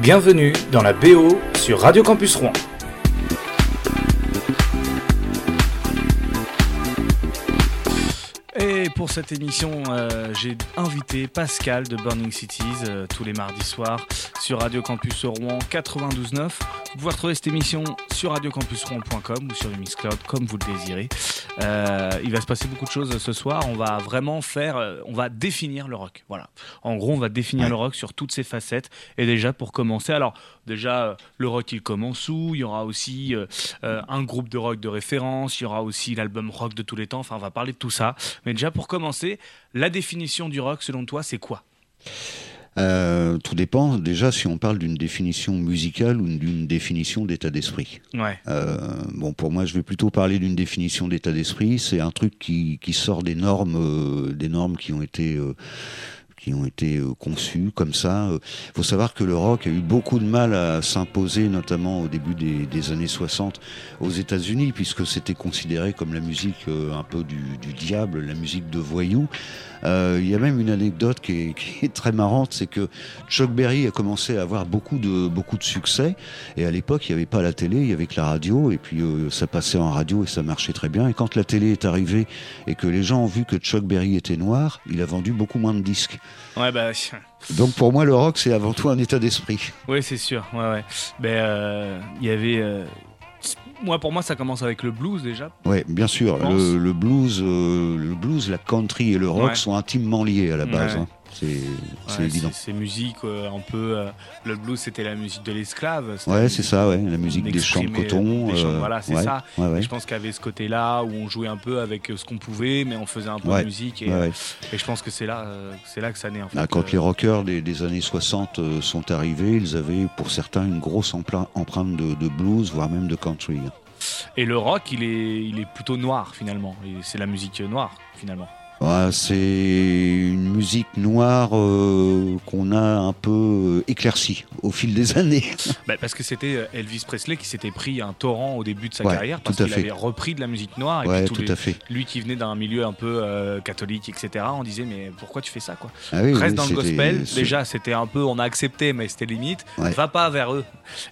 Bienvenue dans la BO sur Radio Campus Rouen. Et pour cette émission, euh, j'ai invité Pascal de Burning Cities euh, tous les mardis soirs sur Radio Campus Rouen 92.9. Vous pouvez retrouver cette émission sur radiocampusrouen.com ou sur le Mixcloud comme vous le désirez. Euh, il va se passer beaucoup de choses ce soir. On va vraiment faire, on va définir le rock. Voilà. En gros, on va définir le rock sur toutes ses facettes. Et déjà pour commencer, alors déjà le rock il commence où? Il y aura aussi un groupe de rock de référence. Il y aura aussi l'album rock de tous les temps. Enfin, on va parler de tout ça. Mais déjà, pour commencer, la définition du rock, selon toi, c'est quoi? Euh, tout dépend déjà si on parle d'une définition musicale ou d'une définition d'état d'esprit. Ouais. Euh, bon, pour moi, je vais plutôt parler d'une définition d'état d'esprit. C'est un truc qui, qui, sort des normes, euh, des normes qui ont été qui ont été euh, conçus comme ça. Il euh, faut savoir que le rock a eu beaucoup de mal à s'imposer, notamment au début des, années 60 aux États-Unis, puisque c'était considéré comme la musique euh, un peu du, du diable, la musique de voyous. Euh, il y a même une anecdote qui est, qui est très marrante, c'est que Chuck Berry a commencé à avoir beaucoup de beaucoup de succès, et à l'époque il n'y avait pas la télé, il y avait que la radio, et puis euh, ça passait en radio et ça marchait très bien. Et quand la télé est arrivée et que les gens ont vu que Chuck Berry était noir, il a vendu beaucoup moins de disques. Ouais bah. Donc pour moi le rock c'est avant tout un état d'esprit. Oui c'est sûr. Ouais ouais. Ben euh, il y avait moi, pour moi, ça commence avec le blues déjà. Oui, bien sûr. Le, blues, euh, le blues, la country et le rock sont intimement liés à la base. Hein. C'est évident. C'est musique euh, un peu. Euh, le blues, c'était la musique de l'esclave. Ouais, c'est ça, ouais. La musique des champs de coton. voilà, c'est ça. je pense qu'il y avait ce côté-là où on jouait un peu avec ce qu'on pouvait, mais on faisait un peu de musique. Et, et, je pense que c'est là, c'est là que ça naît. En ah, quand les rockers des, années 60 sont arrivés, ils avaient pour certains une grosse empreinte de, de blues, voire même de country. Et le rock, il est, il est plutôt noir finalement. C'est la musique noire finalement c'est une musique noire euh, qu'on a un peu euh, éclaircie au fil des années. Bah, parce que c'était euh, Elvis Presley qui s'était pris un torrent au début de sa carrière parce qu'il avait repris de la musique noire. Et tout à fait. Lui qui venait d'un milieu un peu catholique, etc. On disait mais pourquoi tu fais ça quoi? Ah Reste dans le gospel. Déjà c'était un peu, on a accepté mais c'était limite. Va pas vers eux.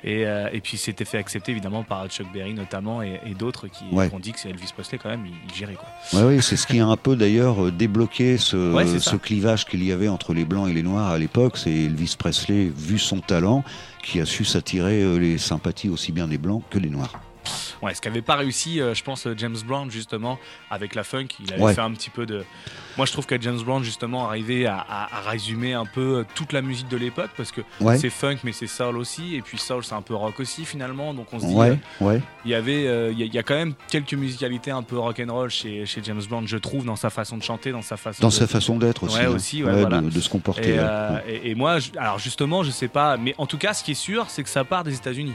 Et, et puis c'était fait accepter évidemment par Chuck Berry notamment et, d'autres qui ont dit que c'est Elvis Presley quand même il, gérait quoi. oui, c'est ce qui est un peu d'ailleurs débloquer ce, clivage qu'il y avait entre les blancs et les noirs à l'époque. C'est Elvis Presley, vu son talent, qui a su s'attirer euh, les sympathies aussi bien des blancs que des noirs. Ouais, ce qu'avait pas réussi, euh, je pense, euh, James Brown, justement, avec la funk. Il avait fait un petit peu de. Moi, je trouve que James Brown, justement, arrivait à, résumer un peu euh, toute la musique de l'époque, parce que c'est funk, mais c'est soul aussi. Et puis soul, c'est un peu rock aussi, finalement. Donc on se dit. Ouais, Il y avait. Il y, a quand même quelques musicalités un peu rock and roll chez, chez James Brown, je trouve, dans sa façon de chanter, dans sa façon. Dans sa façon d'être aussi. Ouais, hein. aussi, voilà. de, se comporter. Et, et moi, alors justement, je sais pas. Mais en tout cas, ce qui est sûr, c'est que ça part des États-Unis.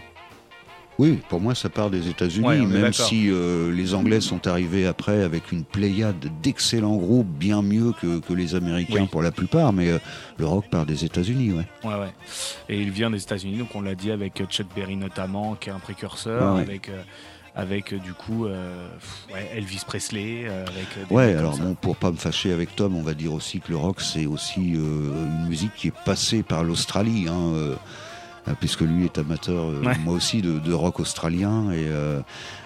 Oui, pour moi, ça part des États-Unis, même si euh, les Anglais sont arrivés après avec une pléiade d'excellents groupes, bien mieux que, que les Américains pour la plupart, mais euh, le rock part des États-Unis, ouais. Ouais, ouais. Et il vient des États-Unis, donc on l'a dit avec Chuck Berry notamment, qui est un précurseur, avec. Euh, avec du coup Elvis Presley. avec ouais, alors bon, pour pas me fâcher avec Tom, on va dire aussi que le rock c'est aussi une musique qui est passée par l'Australie. Hein, puisque lui est amateur, euh, moi aussi, de, rock australien. Et euh,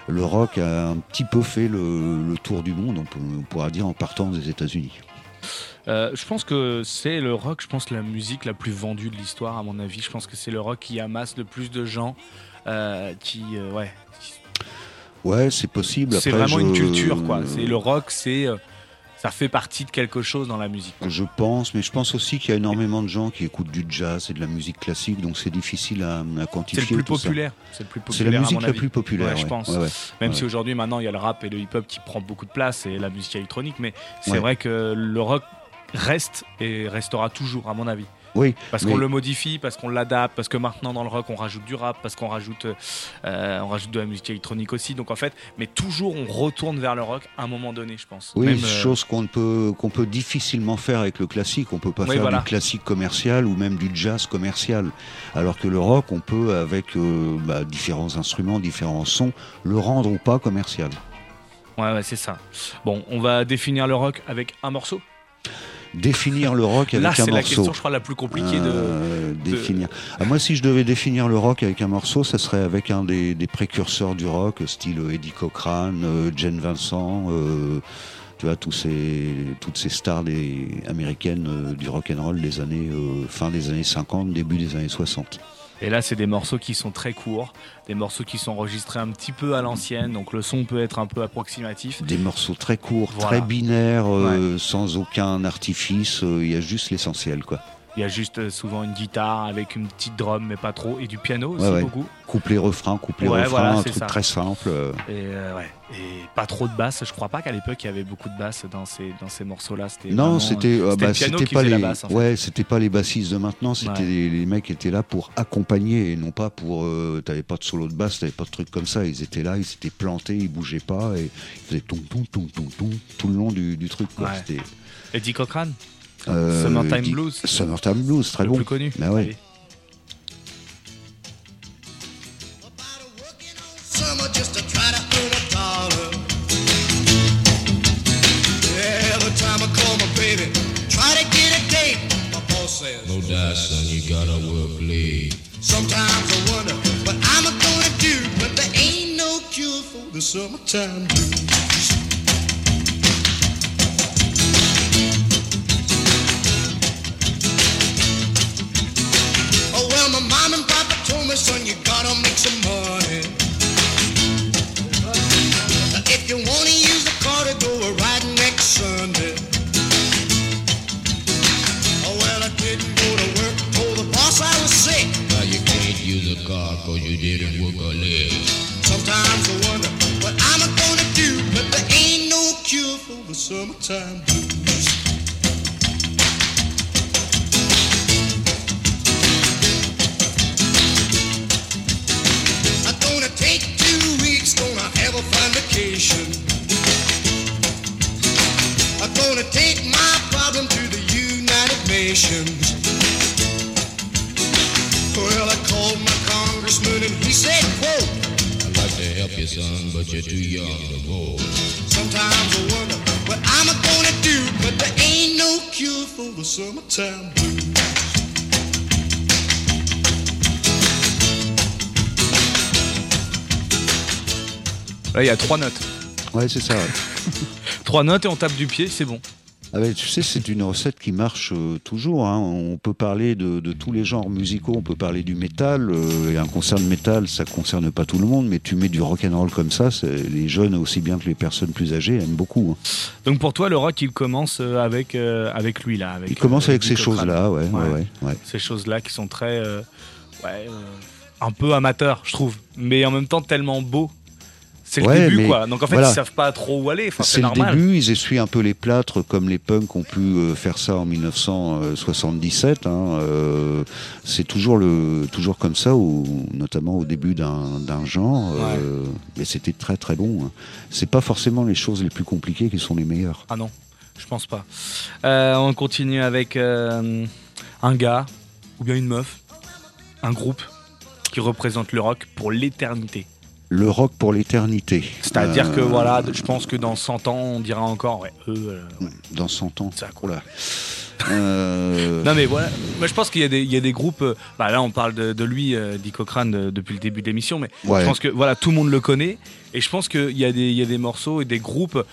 le rock a un petit peu fait le, tour du monde, on, pourra dire, en partant des États-Unis. je pense que c'est le rock, je pense, la musique la plus vendue de l'histoire, à mon avis. Je pense que c'est le rock qui amasse le plus de gens qui. ouais. Ouais, c'est possible. C'est vraiment une culture, quoi. C'est le rock, c'est ça fait partie de quelque chose dans la musique. Je pense, mais je pense aussi qu'il y a énormément de gens qui écoutent du jazz et de la musique classique, donc c'est difficile à, quantifier. C'est le plus populaire. C'est la musique la plus populaire, je pense. Même si aujourd'hui, maintenant, il y a le rap et le hip-hop qui prend beaucoup de place et la musique électronique, mais c'est vrai que le rock reste et restera toujours, à mon avis. Oui. Parce qu'on le modifie, parce qu'on l'adapte, parce que maintenant dans le rock on rajoute du rap, parce qu'on rajoute, euh, on rajoute de la musique électronique aussi. Donc en fait, mais toujours on retourne vers le rock à un moment donné, je pense. Oui, euh, chose qu'on peut qu'on peut difficilement faire avec le classique. On peut pas faire du classique commercial ou même du jazz commercial. Alors que le rock, on peut avec euh, bah, différents instruments, différents sons, le rendre ou pas commercial. Ouais, ouais c'est ça. Bon, on va définir le rock avec un morceau. Définir le rock avec Là, un c'est morceau. la question, je crois, la plus compliquée de. Euh, définir. Ah, moi, si je devais définir le rock avec un morceau, ça serait avec un des, des précurseurs du rock, style Eddie Cochran, euh, Jane Vincent, euh, tu vois, tous ces, toutes ces stars des, américaines euh, du rock and roll des années euh, fin des années 50, début des années 60. Et là, c'est des morceaux qui sont très courts, des morceaux qui sont enregistrés un petit peu à l'ancienne, donc le son peut être un peu approximatif. Des morceaux très courts, Voilà. très binaires, euh, sans aucun artifice. euh, Il y a juste l'essentiel, quoi. Il y a juste euh, souvent une guitare avec une petite drum, mais pas trop, et du piano aussi Ouais, ouais. beaucoup. Couplet refrain, couplet Ouais, refrain, voilà, un truc ça. très simple. euh. Et, euh, et pas trop de basse. Je crois pas qu'à l'époque il y avait beaucoup de basse dans ces, dans ces morceaux-là. Non, c'était euh, c'était bah, le pas les la basse. En fait. ouais, c'était pas les bassistes de maintenant, c'était les, les mecs qui étaient là pour accompagner et non pas pour euh, t'avais pas de solo de basse, t'avais pas de trucs comme ça, ils étaient là, ils s'étaient plantés, ils bougeaient pas et ils faisaient tout le long du, du truc quoi. Eddie Cochran, euh, Summertime dit- Blues. Summertime Blues, très le bon. plus connu. Bah ouais. Allez. Summer just to try to earn a dollar. Every time I call my baby, try to get a date. My boss says, No doubt, son, you gotta work late. Sometimes I wonder what I'm gonna do, but there ain't no cure for the summertime blues. Told son, you gotta make some money. If you wanna use the car to go a riding next Sunday. Oh well, I didn't go to work, told the boss I was sick. Now you can't use a car cause you didn't work a leg. Sometimes I wonder what I'm gonna do, but there ain't no cure for the summertime blues. Gonna have a fun vacation. I'm gonna take my problem to the United Nations. Well, I called my congressman and he said, quote, I'd like to help you, son, but you're too young to vote. Sometimes I wonder what I'm gonna do, but there ain't no cure for the summertime blues. Là, il y a trois notes. Ouais, c'est ça. ouais. Trois notes et on tape du pied, c'est bon. Ah ouais, tu sais, c'est une recette qui marche euh, toujours. hein. On peut parler de, de tous les genres musicaux, on peut parler du métal. euh, et un concert de métal, ça concerne pas tout le monde, mais tu mets du rock and roll comme ça, c'est- les jeunes aussi bien que les personnes plus âgées aiment beaucoup. hein. Donc pour toi, le rock, il commence euh, avec, euh, avec lui là. Avec, Il commence euh, avec ces choses-là, ouais, ouais, Ouais. ouais, ouais. Ces choses-là qui sont très, euh, ouais, euh, un peu amateurs, je trouve, mais en même temps tellement beaux. C'est le Ouais, début, quoi. Donc en fait, voilà. ils savent pas trop où aller. Enfin, c'est le normal. début, ils essuient un peu les plâtres comme les punks ont pu euh, faire ça en 1977. hein, euh, c'est toujours, le, toujours comme ça, au- notamment au début d'un d'un genre. euh, mais c'était très très bon. hein. C'est pas forcément les choses les plus compliquées qui sont les meilleures. Ah non, je pense pas. Euh, on continue avec un gars ou bien une meuf, un groupe qui représente le rock pour l'éternité. Le rock pour l'éternité. C'est-à-dire Euh, que voilà, je pense que dans 100 ans, on dira encore, ouais, eux, euh, ouais, Dans 100 ans. ça là. Euh, Non mais voilà, moi je pense qu'il y, a des- il y a des groupes, euh, bah là on parle de, de lui, Dick Cochrane, depuis le début de l'émission, mais Ouais. je pense que voilà, tout le monde le connaît, et je pense qu'il y, a des- il y a des morceaux et des groupes,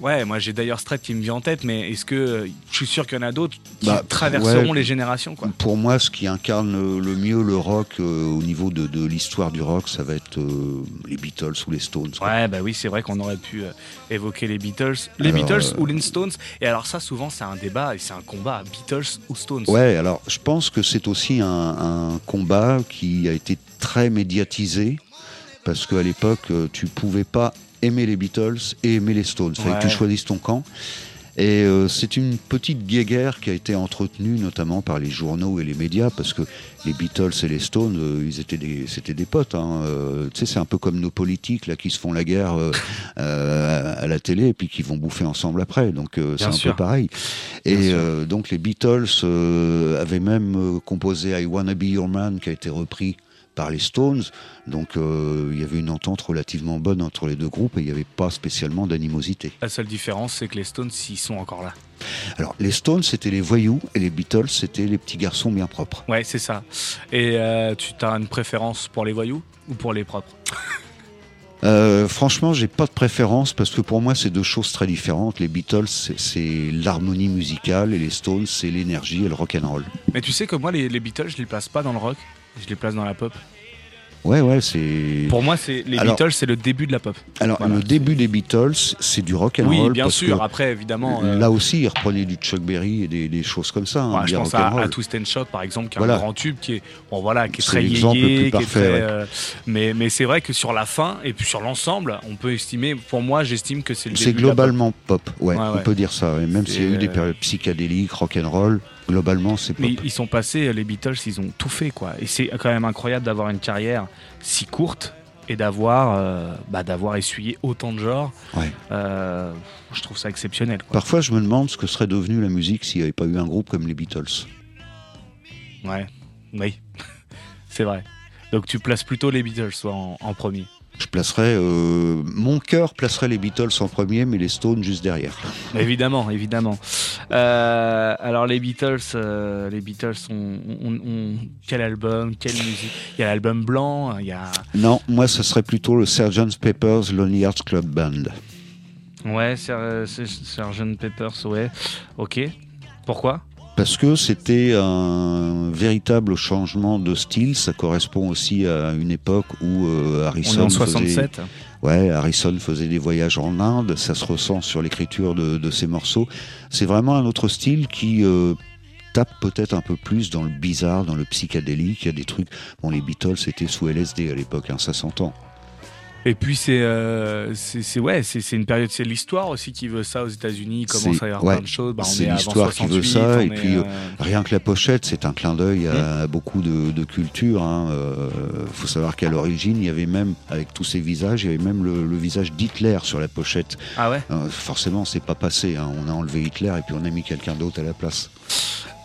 ouais, moi j'ai d'ailleurs Strait qui me vient en tête, mais est-ce que, euh, je suis sûr qu'il y en a d'autres qui Bah, traverseront ouais. les générations, quoi? Pour moi, ce qui incarne le, le mieux le rock euh, au niveau de, de l'histoire du rock, ça va être euh, les Beatles ou les Stones. quoi. Ouais, bah oui, c'est vrai qu'on aurait pu euh, évoquer les Beatles. Les Alors, Beatles euh, ou les Stones. Et alors ça, souvent, c'est un débat et c'est un combat, Beatles ou Stones. Ouais, alors je pense que c'est aussi un, un combat qui a été très médiatisé parce qu'à l'époque, euh, tu pouvais pas aimer les Beatles et aimer les Stones. Il fallait que tu choisisses ton camp. Et euh, c'est une petite guéguerre qui a été entretenue notamment par les journaux et les médias parce que les Beatles et les Stones, euh, ils étaient des, c'était des potes. Hein. Euh, tu sais, c'est un peu comme nos politiques là qui se font la guerre à la télé et puis qui vont bouffer ensemble après. Donc c'est un sûr. peu pareil. Et donc les Beatles avaient même composé I Wanna Be Your Man qui a été repris par les Stones. Donc euh, il y avait une entente relativement bonne entre les deux groupes et il n'y avait pas spécialement d'animosité. La seule différence, c'est que les Stones, ils sont encore là. Alors, les Stones, c'était les voyous et les Beatles, c'était les petits garçons bien propres. Ouais, c'est ça. Et euh, tu as une préférence pour les voyous ou pour les propres? Euh, franchement, j'ai pas de préférence parce que pour moi, c'est deux choses très différentes. Les Beatles, c'est- l'harmonie musicale et les Stones, c'est l'énergie et le rock and roll. Mais tu sais que moi, les, les Beatles, je les place pas dans le rock, je les place dans la pop. Ouais, ouais, c'est. Pour moi, c'est les Alors- Beatles, c'est le début de la pop. Alors, Voilà. le début des Beatles, c'est du rock and Oui, roll. bien parce sûr. que Après, évidemment, euh, Là aussi, ils reprenaient du Chuck Berry et des, des choses comme ça. hein, je bien pense à, à Twist and Shout, par exemple, qui est Voilà. un grand tube, qui est bon, voilà, qui est C'est très yéyé, plus qui est parfait, très, ouais. euh, mais mais c'est vrai que sur la fin et puis sur l'ensemble, on peut estimer. Pour moi, j'estime que c'est le C'est début de la pop. globalement pop, ouais, Ouais, on peut dire ça. Même s'il y a eu des euh, périodes psychédéliques, rock and roll, globalement c'est. Mais ils sont passés, les Beatles, ils ont tout fait, quoi. Et c'est quand même incroyable d'avoir une carrière si courte et d'avoir euh, bah, d'avoir essuyé autant de genres. Ouais. Euh, je trouve ça exceptionnel. Quoi. Parfois, je me demande ce que serait devenue la musique s'il n'y avait pas eu un groupe comme les Beatles. Ouais, oui, c'est vrai. Donc tu places plutôt les Beatles en premier. Je placerais, euh, mon cœur placerait les Beatles en premier, mais les Stones juste derrière. évidemment, évidemment. Euh, alors les Beatles, euh, les Beatles ont, ont- ont- quel album, quelle musique? Il y a l'album blanc, il y a Non, moi, ce serait plutôt le Sgt. Pepper's Lonely Hearts Club Band. ouais, Sgt Peppers, ouais. Ok. Pourquoi? Parce que c'était un véritable changement de style. Ça correspond aussi à une époque où euh, On est Harrison en faisait- 67. Ouais, Harrison faisait des voyages en Inde, ça se ressent sur l'écriture de, de ces morceaux. C'est vraiment un autre style qui euh, tape peut-être un peu plus dans le bizarre, dans le psychédélique. Il y a des trucs. Bon, les Beatles étaient sous LSD à l'époque, hein, ça s'entend. Et puis c'est euh, c'est ouais c'est c'est une période c'est l'histoire aussi qui veut ça aux États-Unis commence à y avoir ouais, plein de choses Bah, c'est l'histoire qui veut 68, ça, et puis, euh, Rien que la pochette, c'est un clin d'œil à, beaucoup de, de cultures. Il hein. Euh, faut savoir qu'à l'origine, il y avait même, avec tous ces visages, il y avait même le, le visage d'Hitler sur la pochette. ah ouais? Euh, forcément, c'est pas passé. hein. On a enlevé Hitler et puis on a mis quelqu'un d'autre à la place.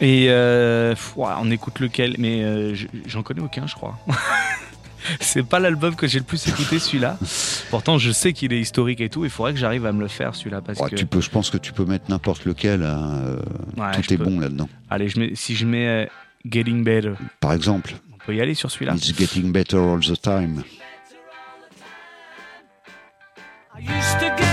et euh, on écoute lequel? Mais euh, j'en connais aucun je crois c'est pas l'album que j'ai le plus écouté celui-là pourtant je sais qu'il est historique et tout il faudrait que j'arrive à me le faire celui-là parce Ouais, que tu peux, je pense que tu peux mettre n'importe lequel. hein, euh, Ouais, tout est peux. bon là-dedans. allez je mets, si je mets euh, Getting Better Par exemple, on peut y aller sur celui-là It's getting better all the time. I used to get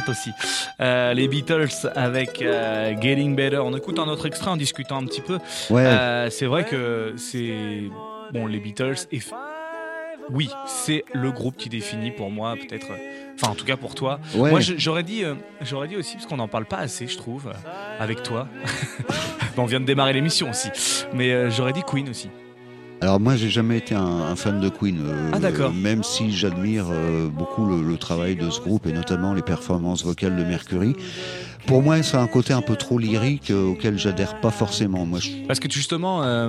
tête aussi. Euh, les Beatles avec euh, Getting Better. On écoute un autre extrait en discutant un petit peu. Ouais. Euh, c'est vrai que c'est bon les Beatles et oui, c'est le groupe qui définit pour moi peut-être. Enfin, en tout cas pour toi. ouais. Moi, j'aurais dit, j'aurais dit aussi parce qu'on n'en parle pas assez, je trouve, avec toi. Bon, on vient de démarrer l'émission aussi, mais j'aurais dit Queen aussi. Alors moi, j'ai jamais été un, un fan de Queen. euh, Ah, d'accord. Même si j'admire euh, beaucoup le, le travail de ce groupe et notamment les performances vocales de Mercury. Pour moi, ça a un côté un peu trop lyrique euh, auquel j'adhère pas forcément. Moi, je- Parce que justement, euh,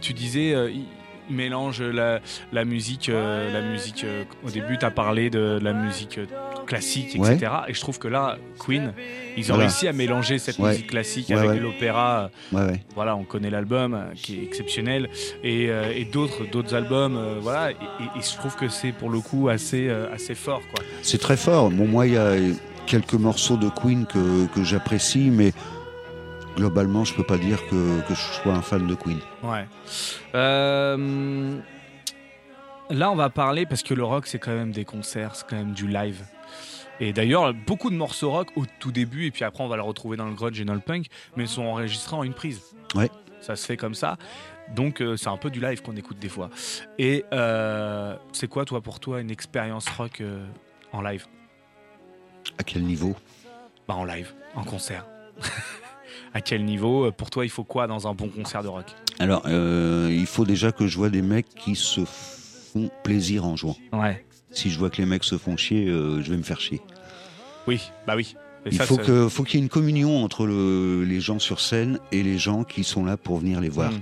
tu disais, euh, mélange la, la musique, euh, la musique. euh, au début, tu as parlé de la musique euh, classique, etc. Et je trouve que là, Queen, ils ont Voilà. réussi à mélanger cette Ouais. musique classique Ouais, avec l'opéra. Voilà, on connaît l'album qui est exceptionnel et, euh, et d'autres, d'autres albums. voilà, et, et- et je trouve que c'est pour le coup assez, assez fort, quoi. C'est très fort. Bon, moi, il y a quelques morceaux de Queen que, que j'apprécie, mais globalement, je peux pas dire que, que je sois un fan de Queen. Ouais. Euh, là, on va parler parce que le rock, c'est quand même des concerts, c'est quand même du live. Et d'ailleurs, beaucoup de morceaux rock au tout début, et puis après, on va le retrouver dans le grunge et dans le punk, mais ils sont enregistrés en une prise. Ouais. Ça se fait comme ça. Donc, euh, c'est un peu du live qu'on écoute des fois. Et euh, c'est quoi, toi, pour toi, une expérience rock en live? À quel niveau? Bah, en live, en concert. à quel niveau Pour toi, il faut quoi dans un bon concert de rock? Alors, euh, il faut déjà que je vois des mecs qui se font plaisir en jouant. Ouais. Si je vois que les mecs se font chier, euh, je vais me faire chier. Oui, bah oui. Et Il ça, faut qu'il y ait une communion entre le- les gens sur scène et les gens qui sont là pour venir les voir. Mm.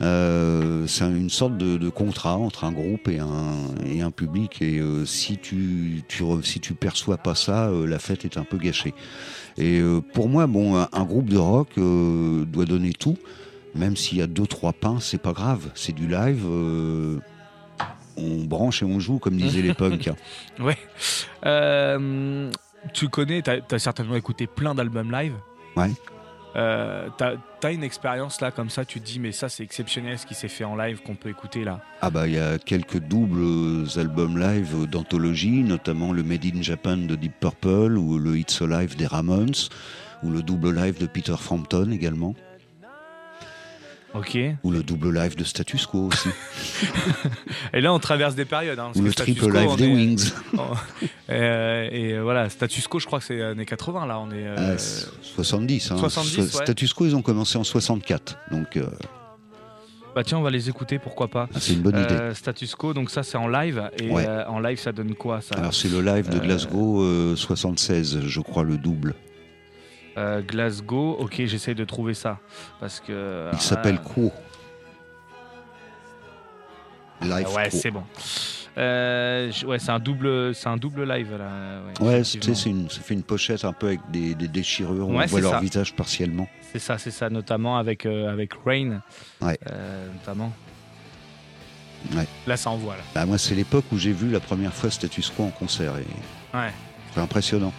Euh, c'est une sorte de, de contrat entre un groupe et un, et un public. Et euh, si tu, tu si tu perçois pas ça, euh, la fête est un peu gâchée. Et pour moi, bon, un, un groupe de rock doit donner tout, même s'il y a deux trois pains, c'est pas grave. C'est du live. on branche et on joue, comme disaient les punks. Ouais. Tu connais, t'as as certainement écouté plein d'albums live. Ouais. Euh, t'as as une expérience là comme ça, tu te dis mais ça c'est exceptionnel ce qui s'est fait en live qu'on peut écouter là. Ah bah il y a quelques doubles albums live d'anthologie, notamment le Made in Japan de Deep Purple ou le It's Alive des Ramones ou le double live de Peter Frampton également Ok. ou le double live de Status Quo aussi Et là on traverse des périodes. Hein, ou le triple Quo, live des est- Wings. Euh, et euh, voilà, Status Quo je crois que c'est années 80 là, on est. euh, Ah, c'est 70. Hein. 70, ouais. Status Quo ils ont commencé en 64 donc euh, Bah tiens on va les écouter pourquoi pas. ah, c'est une bonne idée. Euh, Status Quo donc ça c'est en live et Ouais. euh, en live ça donne quoi ça? Alors c'est le live de euh, Glasgow euh, 76 je crois le double. Euh, Glasgow, ok j'essaye de trouver ça parce que. Il s'appelle ah, Quo. Live Ah ouais, c'est bon. Euh, ouais, c'est un double, c'est un double live là. Ouais, Ouais, c'est une, ça fait une pochette un peu avec des, des déchirures, on Ouais, voit c'est leur ça. visage partiellement. c'est ça, c'est ça, notamment avec euh, avec Rain, Ouais. euh, notamment. Ouais. Là, ça envoie là. Bah, moi, c'est l'époque où j'ai vu la première fois Status Quo en concert et Ouais. c'est impressionnant.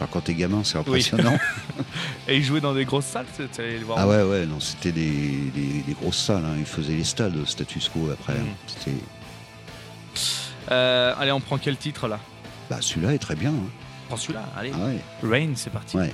Enfin, quand t'es gamin, c'est impressionnant. Et ils jouaient dans des grosses salles, tu tu allais le voir. ah ouais, ouais, non, c'était des, des- des grosses salles. hein. Ils faisaient les stades Status Quo après. Mhm. hein. C'était, Euh, allez, on prend quel titre là? Bah, celui-là est très bien. hein. On prend celui-là. Allez, Ah ouais. Rain, c'est parti. Ouais.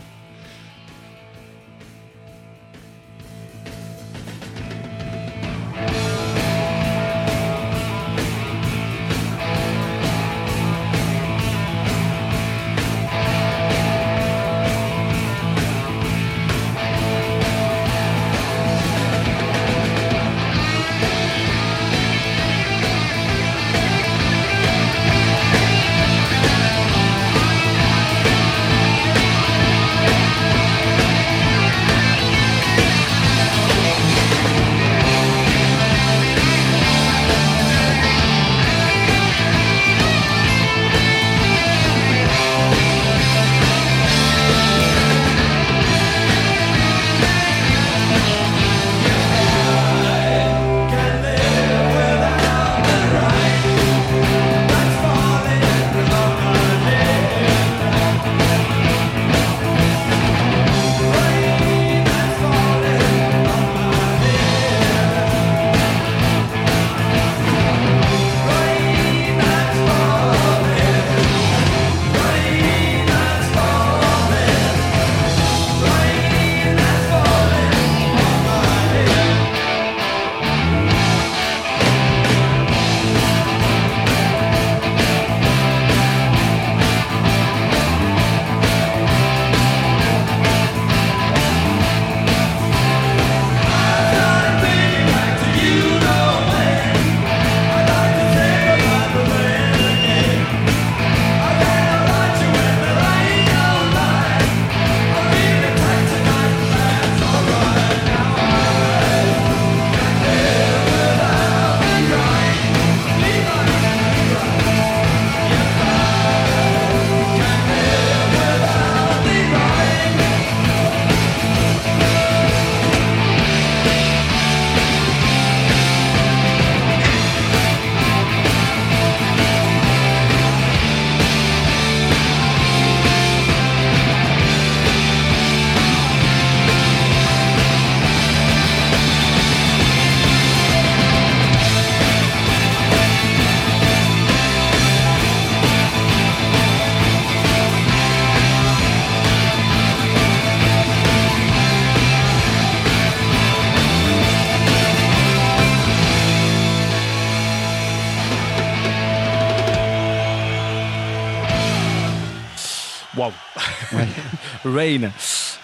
Rain,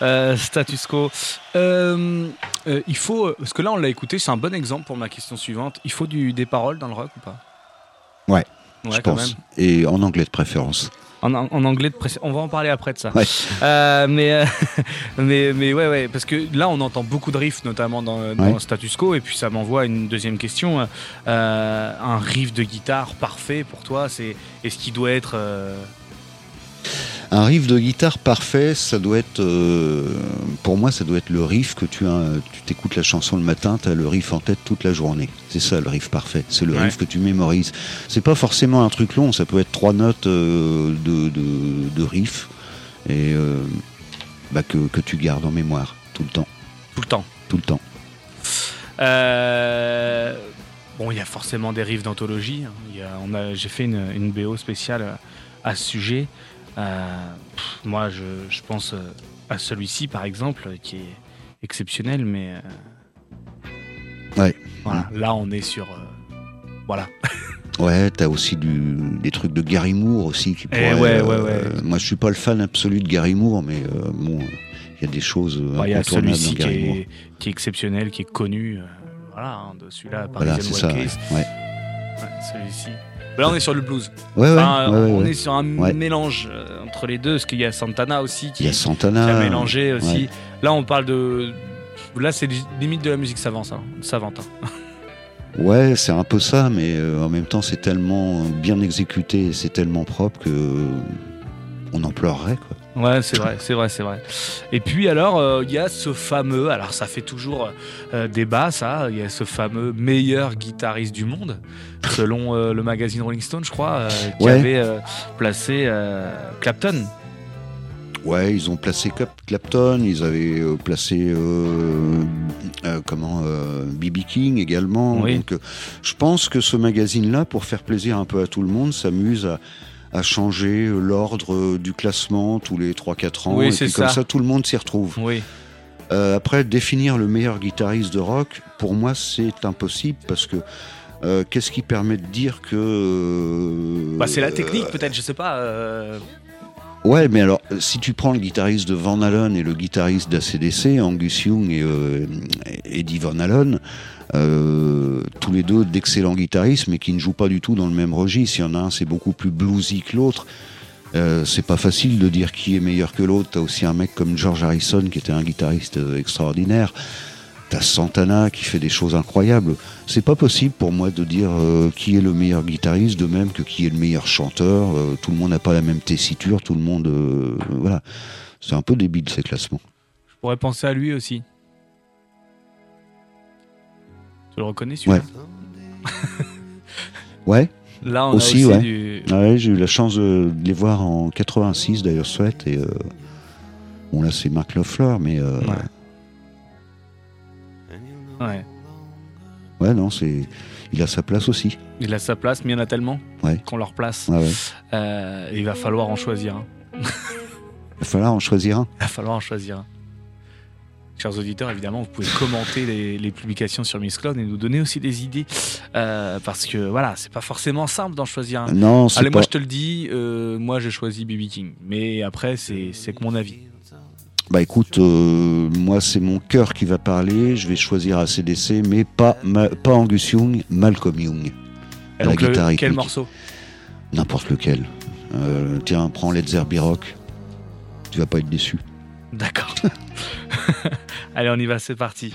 euh, status quo. Euh, euh, il faut, parce que là on l'a écouté, c'est un bon exemple pour ma question suivante. Il faut du, des paroles dans le rock ou pas? Ouais, Ouais, je pense. même. Et en anglais de préférence. En, anglais de pré- On va en parler après de ça. Ouais. Mais, mais, mais ouais, ouais, parce que là on entend beaucoup de riffs, notamment dans, dans Ouais. Status Quo, et puis ça m'envoie une deuxième question. Un riff de guitare parfait pour toi, c'est est-ce qu'il doit être. Un riff de guitare parfait, ça doit être, euh, pour moi, ça doit être le riff que tu as. Tu t'écoutes la chanson le matin, tu as le riff en tête toute la journée. C'est ça le riff parfait. C'est le Ouais. riff que tu mémorises. C'est pas forcément un truc long, ça peut être trois notes euh, de, de, de riff et euh, bah, que, que tu gardes en mémoire tout le temps, tout le temps tout le temps. Euh, bon, il y a forcément des riffs d'anthologie. hein. J'ai fait une, une BO spéciale à ce sujet. Euh, pff, moi, je, je pense euh, à celui-ci, par exemple, qui est exceptionnel, mais. euh, Ouais. Voilà, là, on est sur. voilà. Ouais, t'as aussi du, des trucs de Gary Moore aussi qui pourraient. Eh ouais, ouais, ouais. Moi, je suis pas le fan absolu de Gary Moore, mais euh, bon, il y a des choses Bah, Il y a celui-ci qui est, qui est exceptionnel, qui est connu. euh, voilà, hein, de celui-là, Voilà, Parisian. Ouais, celui-ci. Là, on est sur le blues. Ouais, ouais, Enfin, ouais, ouais, on est sur un mélange euh, entre les deux, parce qu'il y a Santana aussi qui, Il y a Santana. qui a mélangé aussi. Là, on parle de. Là, c'est limite de la musique savante. Hein. savante hein. Ouais, c'est un peu ça, mais euh, en même temps, c'est tellement bien exécuté, et c'est tellement propre que euh, on en pleurerait, quoi. Ouais, c'est vrai, c'est vrai, c'est vrai. Et puis alors, euh, il y a ce fameux, alors ça fait toujours euh, débat, ça. Il y a ce fameux meilleur guitariste du monde, selon euh, le magazine Rolling Stone, je crois, qui Ouais. avait placé Clapton. Ouais, ils ont placé Clap- Clapton, ils avaient placé comment BB King également. Oui. Donc, je pense que ce magazine-là, pour faire plaisir un peu à tout le monde, s'amuse à, à changer euh, l'ordre euh, du classement tous les 3-4 ans. Oui, et c'est puis comme ça. tout le monde s'y retrouve. Oui. Euh, après, définir le meilleur guitariste de rock, pour moi, c'est impossible parce que euh, qu'est-ce qui permet de dire que. Bah, c'est la technique, peut-être, je sais pas. Ouais, mais alors, si tu prends le guitariste de Van Halen et le guitariste d'ACDC, Angus Young et euh, Eddie Van Halen, euh, tous les deux d'excellents guitaristes, mais qui ne jouent pas du tout dans le même registre. Il y en a un, c'est beaucoup plus bluesy que l'autre. Euh, c'est pas facile de dire qui est meilleur que l'autre. T'as aussi un mec comme George Harrison qui était un guitariste euh, extraordinaire. T'as Santana qui fait des choses incroyables. C'est pas possible pour moi de dire qui est le meilleur guitariste, de même que qui est le meilleur chanteur. Tout le monde n'a pas la même tessiture, tout le monde, voilà. C'est un peu débile ces classements. Je pourrais penser à lui aussi. Le reconnais, celui-là Ouais, Là, on Aussi, a aussi ouais. du. ouais j'ai eu la chance de, les voir en 86 d'ailleurs, Sweat et euh, bon là c'est Mark Knopfler, mais euh, Ouais. Ouais. ouais non c'est, il a sa place aussi. Il a sa place, mais il y en a tellement Ouais. qu'on leur place. Ouais. Euh, il va falloir en choisir un. Il va falloir en choisir un. Il va falloir en choisir un. Chers auditeurs, évidemment, vous pouvez commenter les, les publications sur Miss Cloud et nous donner aussi des idées. Euh, parce que voilà, c'est pas forcément simple d'en choisir un. Non, c'est Allez, pas. moi je te le dis, euh, moi j'ai choisi BB King. Mais après, c'est c'est que mon avis. Bah écoute, euh, moi c'est mon cœur qui va parler. Je vais choisir ACDC, mais pas ma- pas Angus Young, Malcolm Young. Et la donc, le- guitare quel rythmique. morceau? N'importe lequel. Euh, tiens, prends Led Zeppelin Rock. Tu vas pas être déçu. D'accord. Allez, on y va, c'est parti.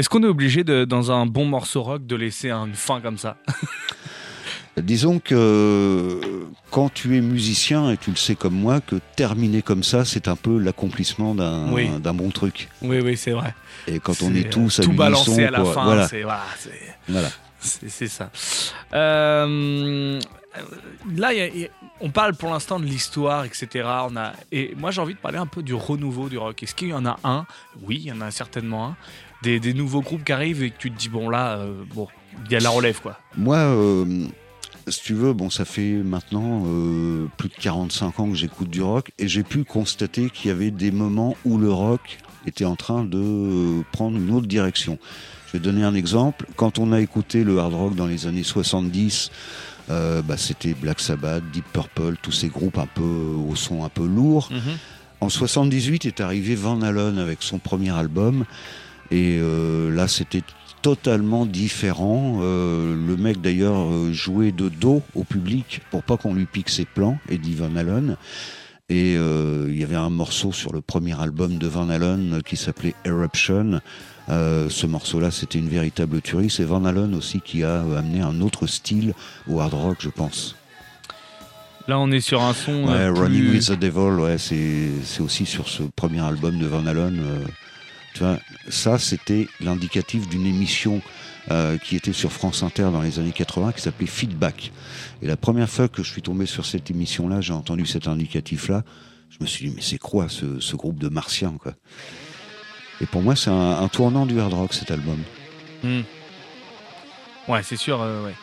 Est-ce qu'on est obligé, de, dans un bon morceau rock, de laisser une fin comme ça? Disons que quand tu es musicien, et tu le sais comme moi, que terminer comme ça, c'est un peu l'accomplissement d'un Oui. bon truc. Oui, oui, c'est vrai. Et quand on est tous euh, à tout balancé à la quoi, fin, voilà, c'est voilà, c'est- voilà. ça. Euh, là, il y a- il y a- on parle pour l'instant de l'histoire, etc. On a, et moi, j'ai envie de parler un peu du renouveau du rock. Est-ce qu'il y en a un? Oui, il y en a certainement un. Des, des nouveaux groupes qui arrivent et que tu te dis, bon, là, euh, bon, il y a la relève, quoi. Moi, euh, si tu veux, bon, ça fait maintenant euh, plus de 45 ans que j'écoute du rock et j'ai pu constater qu'il y avait des moments où le rock était en train de prendre une autre direction. Je vais donner un exemple. Quand on a écouté le hard rock dans les années 70, euh, bah, c'était Black Sabbath, Deep Purple, tous ces groupes un peu au son un peu lourd. En 78 est arrivé Van Halen avec son premier album et euh, là c'était totalement différent. Euh, le mec d'ailleurs euh, jouait de dos au public pour pas qu'on lui pique ses plans, Eddie Van Halen. Et euh, il y avait un morceau sur le premier album de Van Halen euh, qui s'appelait Eruption. Euh, ce morceau-là, c'était une véritable tuerie. C'est Van Halen aussi qui a euh, amené un autre style au hard rock, je pense. Là, on est sur un son. Ouais, Running with the Devil, ouais, c'est aussi sur ce premier album de Van euh, ça, c'était l'indicatif d'une émission euh, qui était sur France Inter dans les années 80 qui s'appelait Feedback. Et la première fois que je suis tombé sur cette émission-là, j'ai entendu cet indicatif-là. Je me suis dit, mais c'est quoi ce, ce groupe de martiens, quoi? Et pour moi, c'est un, un tournant du hard rock, cet album. Hmm. Ouais, c'est sûr. euh, ouais.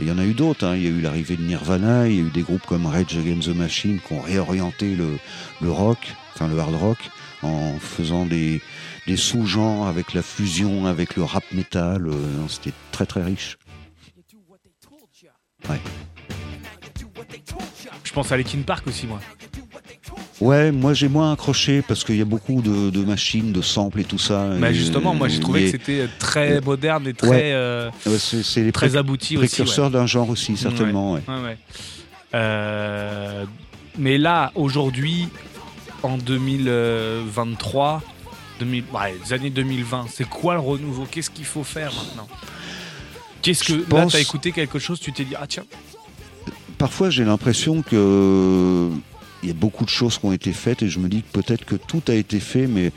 Il y en a eu d'autres. hein. Il y a eu l'arrivée de Nirvana, il y a eu des groupes comme Rage Against the Machine qui ont réorienté le, le rock, enfin le hard rock, en faisant des, des sous-genres avec la fusion, avec le rap metal. euh, C'était très très riche. Je pense à Linkin Park aussi, moi. Ouais, moi j'ai moins accroché parce qu'il y a beaucoup de, de machines, de samples et tout ça. Bah Et, justement, moi j'ai trouvé mais, que c'était très moderne et très, Ouais. euh, ouais, c'est les très abouti ouais. précurseurs d'un genre aussi, certainement. ouais. Ouais, ouais. Euh, mais là, aujourd'hui, en 2023, 2000, ouais, les années 2020, c'est quoi le renouveau? Qu'est-ce qu'il faut faire maintenant? Qu'est-ce que Je là, pense- t'as écouté quelque chose, tu t'es dit ah tiens, Parfois j'ai l'impression que il y a beaucoup de choses qui ont été faites et je me dis que peut-être que tout a été fait, mais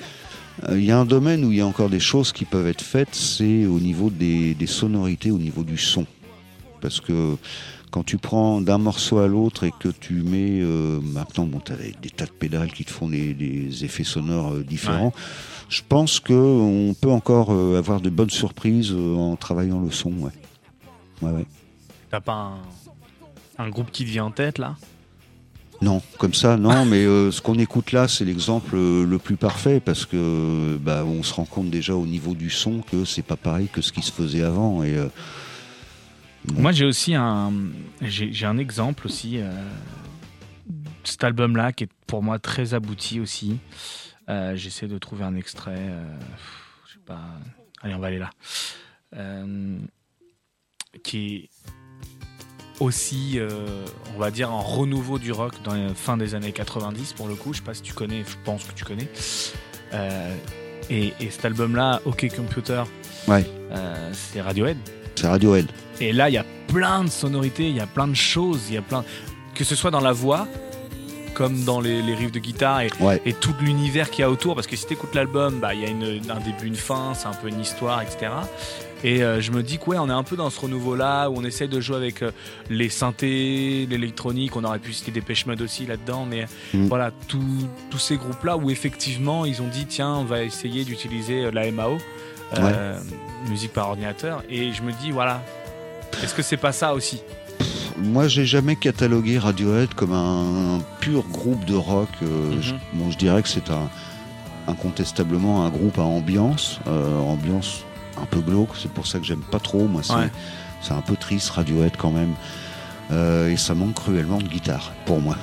euh, il y a un domaine où il y a encore des choses qui peuvent être faites, c'est au niveau des, des sonorités, au niveau du son. Parce que quand tu prends d'un morceau à l'autre et que tu mets euh, maintenant, bon, tu as des tas de pédales qui te font des, des effets sonores euh, différents. Je pense que on peut encore euh, avoir de bonnes surprises en travaillant le son. Ouais. Ouais, ouais. t'as pas un, un groupe qui te vient en tête là? Non, comme ça, non, mais euh, ce qu'on écoute là, c'est l'exemple euh, le plus parfait parce que bah, on se rend compte déjà au niveau du son que c'est pas pareil que ce qui se faisait avant. Et euh, Moi, j'ai aussi un, j'ai un exemple aussi. euh, cet album-là qui est pour moi très abouti aussi. Euh, J'essaie de trouver un extrait. euh, je sais pas. Allez, on va aller là. Euh, qui est aussi, on va dire, un renouveau du rock dans la fin des années 90 pour le coup. Je sais pas si tu connais, je pense que tu connais. Et, et cet album-là, OK Computer, Ouais. c'est Radiohead. c'est Radiohead. Et là, il y a plein de sonorités, il y a plein de choses, il y a plein. Que ce soit dans la voix, comme dans les, les riffs de guitare et, Ouais. et tout l'univers qu'il y a autour. Parce que si tu écoutes l'album, bah, il y a une- un début, une fin, c'est un peu une histoire, etc. Et euh, je me dis que ouais, on est un peu dans ce renouveau-là où on essaie de jouer avec euh, les synthés, l'électronique. On aurait pu citer des Mode aussi là-dedans, mais Mm. voilà, tous ces groupes-là où effectivement ils ont dit tiens, on va essayer d'utiliser euh, la MAO, euh, musique par ordinateur. Et je me dis voilà, est-ce que c'est pas ça aussi Moi, j'ai jamais catalogué Radiohead comme un, pur groupe de rock. euh, Mhm. je, bon, je dirais que c'est un, incontestablement un groupe à ambiance, euh, ambiance un peu glauque. C'est pour ça que j'aime pas trop. Moi, c'est Ouais. un peu triste Radiohead quand même. Euh, et ça manque cruellement de guitare pour moi.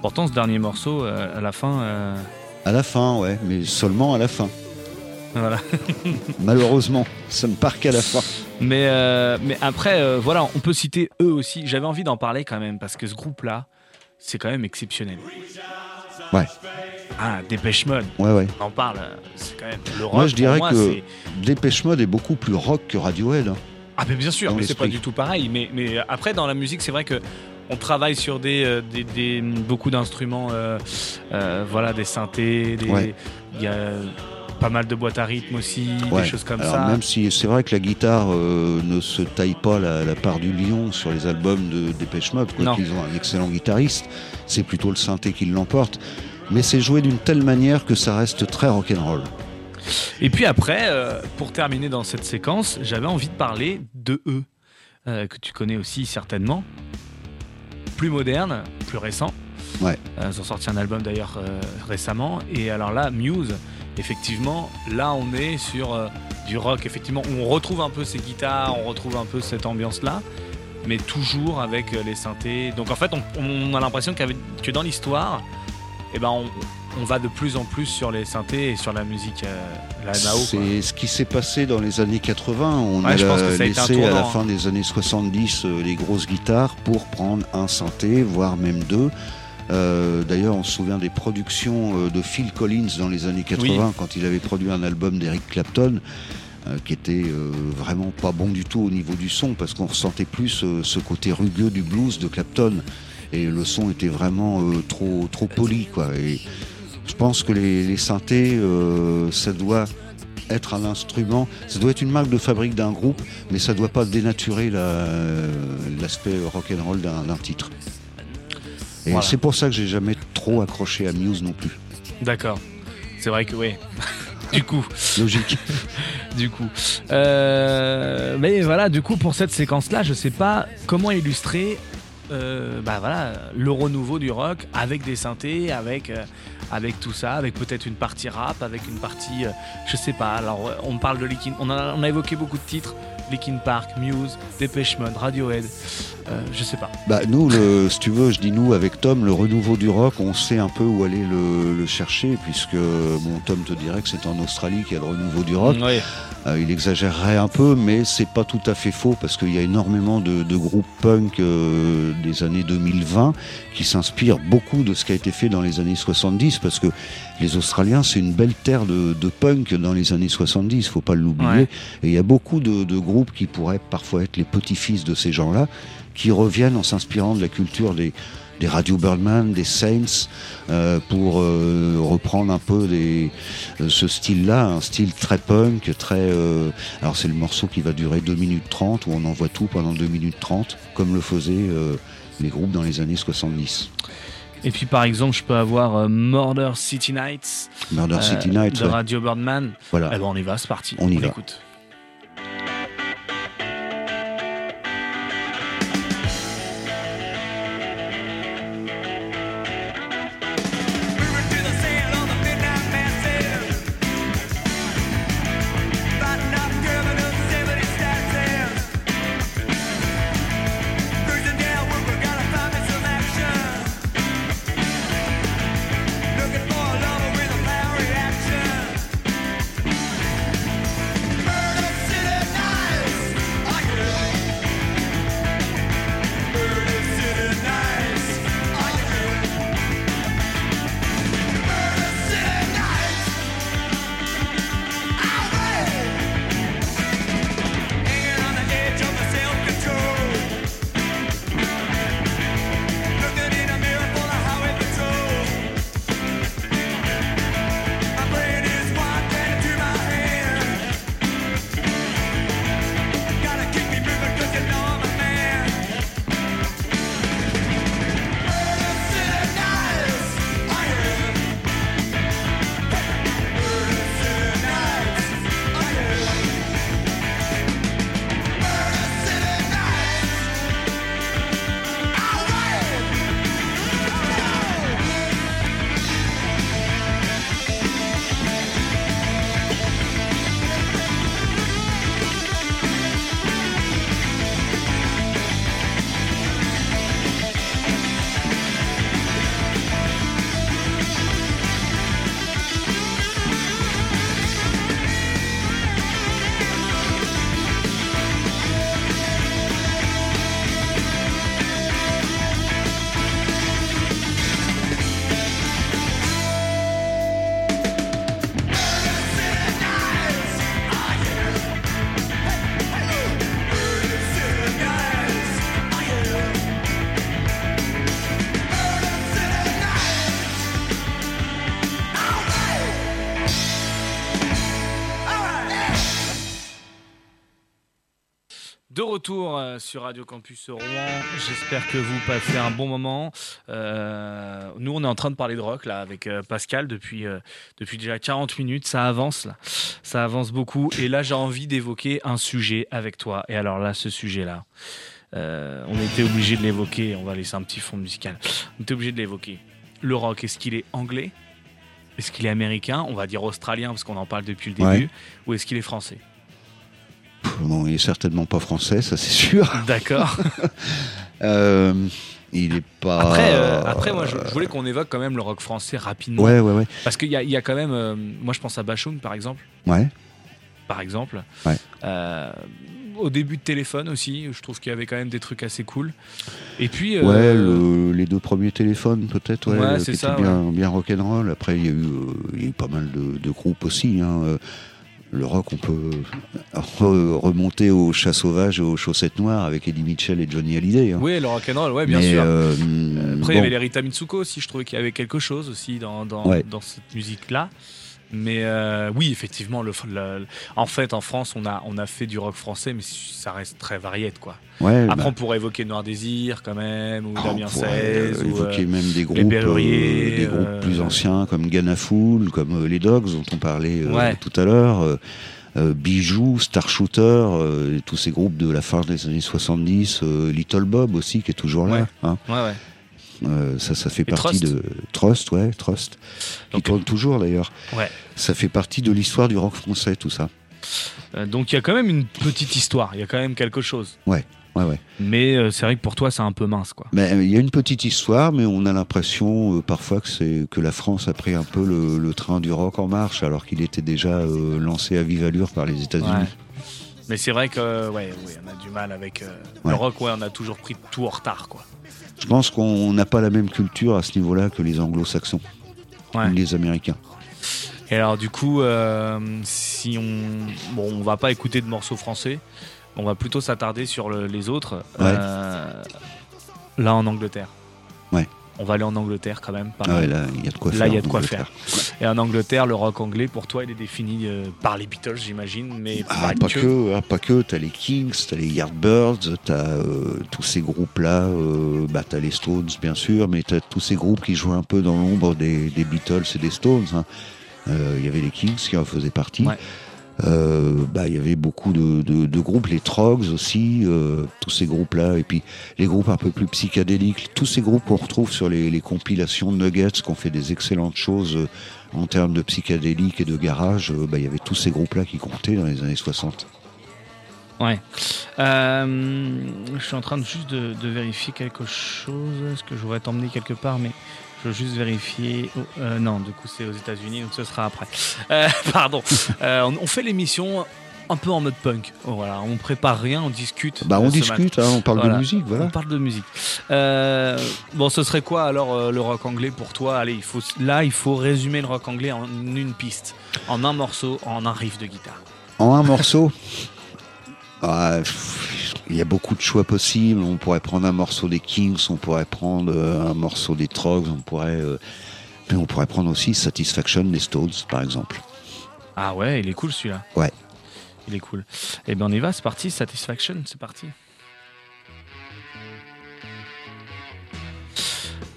Pourtant, ce dernier morceau, à la fin, À la fin, ouais, mais seulement à la fin. Voilà. Malheureusement, ça ne part qu'à la fin. Mais, euh, mais après, euh, voilà, on peut citer eux aussi. J'avais envie d'en parler quand même parce que ce groupe-là, c'est quand même exceptionnel. Ouais. Ah, Dépêche Mode, Ouais, ouais. on en parle. euh, C'est quand même le rock. Moi, je dirais moi, que Dépêche Mode est beaucoup plus rock que Radiohead. hein. Ah, mais bien sûr, mais c'est pas du tout pareil. Mais, mais après, dans la musique, c'est vrai que on travaille sur des, euh, des, des- beaucoup d'instruments, euh, euh, voilà, des synthés, des- Ouais. il y a pas mal de boîtes à rythme aussi, Ouais. des choses comme Alors, ça. Même si c'est vrai que la guitare euh, ne se taille pas la, la part du lion sur les albums de Dépêche Mode, quoi qu'ils ont un excellent guitariste, c'est plutôt le synthé qui l'emporte. Mais c'est joué d'une telle manière que ça reste très rock'n'roll. Et puis après, euh, pour terminer dans cette séquence, j'avais envie de parler de eux, euh, que tu connais aussi certainement. Plus moderne, plus récent. Ouais. Euh, ils ont sorti un album d'ailleurs récemment. Et alors là, Muse, effectivement, là on est sur euh, du rock, effectivement, où on retrouve un peu ces guitares, on retrouve un peu cette ambiance-là, mais toujours avec euh, les synthés. Donc en fait, on, on a l'impression que dans l'histoire, eh ben, on, on va de plus en plus sur les synthés et sur la musique, euh, la. C'est ce qui s'est passé dans les années 80. On Ouais, a je pense la- que ça a été un laissé à la tournant, fin des années 70 euh, les grosses guitares pour prendre un synthé, voire même deux. Euh, D'ailleurs, on se souvient des productions euh, de Phil Collins dans les années 80 quand il avait produit un album d'Eric Clapton. euh, qui était euh, vraiment pas bon du tout au niveau du son parce qu'on ressentait plus euh, ce côté rugueux du blues de Clapton et le son était vraiment euh, trop trop poli quoi. Et je pense que les, les synthés, ça doit être un instrument, ça doit être une marque de fabrique d'un groupe, mais ça doit pas dénaturer la- l'aspect rock and roll d'un d'un titre. Et Voilà. c'est pour ça que j'ai jamais trop accroché à Muse non plus. D'accord. C'est vrai que oui. du coup, Logique. du coup. Euh, mais voilà, du coup, pour cette séquence-là, je sais pas comment illustrer. euh, bah voilà, le renouveau du rock avec des synthés, avec euh, avec tout ça, avec peut-être une partie rap, avec une partie, euh, je sais pas. Alors, on parle de Linkin, on a, on a évoqué beaucoup de titres, Linkin Park, Muse, Depeche Mode, Radiohead, euh, je sais pas. Bah nous, le, si tu veux, je dis nous avec Tom, le renouveau du rock, on sait un peu où aller le, le chercher, puisque bon, Tom te dirait que c'est en Australie qu'il y a le renouveau du rock. Euh, il exagérerait un peu, mais c'est pas tout à fait faux parce qu'il y a énormément de, de groupes punk euh, des années 2020 qui s'inspirent beaucoup de ce qui a été fait dans les années 70 parce que les Australiens, c'est une belle terre de, de punk dans les années 70, faut pas l'oublier. Ouais. Et il y a beaucoup de, de groupes qui pourraient parfois être les petits-fils de ces gens-là qui reviennent en s'inspirant de la culture des, des Radio Birdman, des Saints, euh, pour euh, reprendre un peu des, euh, ce style-là, un style très punk, très... euh, alors c'est le morceau qui va durer 2 minutes 30, où on envoie tout pendant 2 minutes 30, comme le faisaient euh, les groupes dans les années 70. Et puis par exemple, je peux avoir euh, Murder City Nights Murder euh, City Night, de ouais. Radio Birdman. voilà. Eh ben on y va, c'est parti. On y va. écoute. Retour euh, sur Radio Campus Rouen, j'espère que vous passez un bon moment. Euh, nous, on est en train de parler de rock là avec euh, Pascal depuis euh, depuis déjà 40 minutes. Ça avance là, ça avance beaucoup. Et là, j'ai envie d'évoquer un sujet avec toi. Et alors là, ce sujet-là, euh, on était obligé de l'évoquer. On va laisser un petit fond musical. On était obligé de l'évoquer. Le rock, est-ce qu'il est anglais? Est-ce qu'il est américain? On va dire australien parce qu'on en parle depuis le début. Ouais. Ou est-ce qu'il est français? Bon, il est certainement pas français, ça c'est sûr. D'accord. Euh, il est pas... Après, euh, après moi, je, je voulais qu'on évoque quand même le rock français rapidement. Ouais, ouais, ouais. Parce qu'il y y a quand même. euh, moi, je pense à Bachoun, par exemple. Ouais. Par exemple. Ouais. Au début de téléphone aussi, je trouve qu'il y avait quand même des trucs assez cool. Et puis. Ouais, le- les deux premiers téléphones peut-être, ouais, Ouais, c'est ça, bien, bien rock'n'roll. Après, il y, a eu, il y a eu pas mal de, de groupes aussi. hein, le rock, on peut re- remonter aux chats sauvages et aux chaussettes noires avec Eddie Mitchell et Johnny Hallyday. hein. Oui, le rock'n'roll, ouais, bien Mais, sûr. euh, Après, il y avait les Rita Mitsuko aussi, je trouvais qu'il y avait quelque chose aussi dans, dans, Ouais. dans cette musique-là. Mais euh, oui, effectivement, le, le- en fait, en France, on a, on a fait du rock français, mais ça reste très variette, quoi. ouais, Après, bah, on pourrait évoquer Noir Désir, quand même, ou on Damien pourrait 16, euh, ou, évoquer euh, même des groupes, Berruriers, euh, des groupes euh, plus anciens comme Ghana Fool, comme euh, les Dogs dont on parlait euh, Ouais. tout à l'heure, euh, euh, Bijou, Star Shooter, euh, tous ces groupes de la fin des années 70, euh, Little Bob aussi qui est toujours là. Ouais. hein. ouais, ouais. Euh, ça, ça fait Et partie Trust. de Trust, ouais, Trust, qui tourne toujours d'ailleurs. Ouais. Ça fait partie de l'histoire du rock français, tout ça. Euh, donc, il y a quand même une petite histoire, il y a quand même quelque chose. Ouais, ouais. Mais euh, c'est vrai que pour toi, c'est un peu mince, quoi. Mais il y a une petite histoire, mais on a l'impression euh, parfois que c'est que la France a pris un peu le, le train du rock en marche, alors qu'il était déjà euh, lancé à vive allure par les États-Unis. Ouais. Mais c'est vrai que, ouais, ouais, on a du mal avec Ouais. le rock, ouais, on a toujours pris tout en retard, quoi. Je pense qu'on n'a pas la même culture à ce niveau-là que les Anglo-Saxons, Ouais. ou les Américains. Et alors du coup, euh, si on, bon, on va pas écouter de morceaux français, on va plutôt s'attarder sur le- les autres. Ouais. Euh, là en Angleterre. Ouais. On va aller en Angleterre quand même. Ah ouais, là, il y a de quoi Là, faire. il y a en de quoi Angleterre. Et en Angleterre, le rock anglais, pour toi, il est défini euh, par les Beatles, j'imagine, mais Ah, pas que, ah, pas que. T'as les Kings, t'as les Yardbirds, t'as euh, tous ces groupes-là. Euh, bah, t'as les Stones, bien sûr, mais t'as tous ces groupes qui jouent un peu dans l'ombre des, des Beatles et des Stones. hein. Il y avait les Kings qui en faisaient partie. Ouais. Euh, bah, il y avait beaucoup de, groupes, les Trogs aussi, euh, tous ces groupes-là, et puis les groupes un peu plus psychédéliques, tous ces groupes qu'on retrouve sur les, compilations Nuggets, qui ont fait des excellentes choses euh, en termes de psychédélique et de garage. bah, il y avait tous ces groupes-là qui comptaient dans les années 60. Ouais. Je suis en train juste de, de vérifier quelque chose. Est-ce que je voudrais t'emmener quelque part Mais je veux juste vérifier. Oh, euh, non, du coup, c'est aux États-Unis, donc ce sera après. Euh, pardon. Euh, on, on fait l'émission un peu en mode punk. Oh, voilà, on prépare rien, on discute. Bah, on discute, hein, on parle Voilà. de musique, voilà. On parle de musique. Bon, ce serait quoi alors le rock anglais pour toi? Allez, il faut, là, il faut résumer le rock anglais en une piste, en un morceau, en un riff de guitare. En un morceau? Ah, Il y a beaucoup de choix possibles. On pourrait prendre un morceau des Kings, on pourrait prendre euh, un morceau des Trogs, on pourrait. euh, mais on pourrait prendre aussi Satisfaction des Stones, par exemple. Ah ouais, il est cool celui-là. Ouais. Il est cool. Eh bien, on y va, c'est parti. Satisfaction, c'est parti.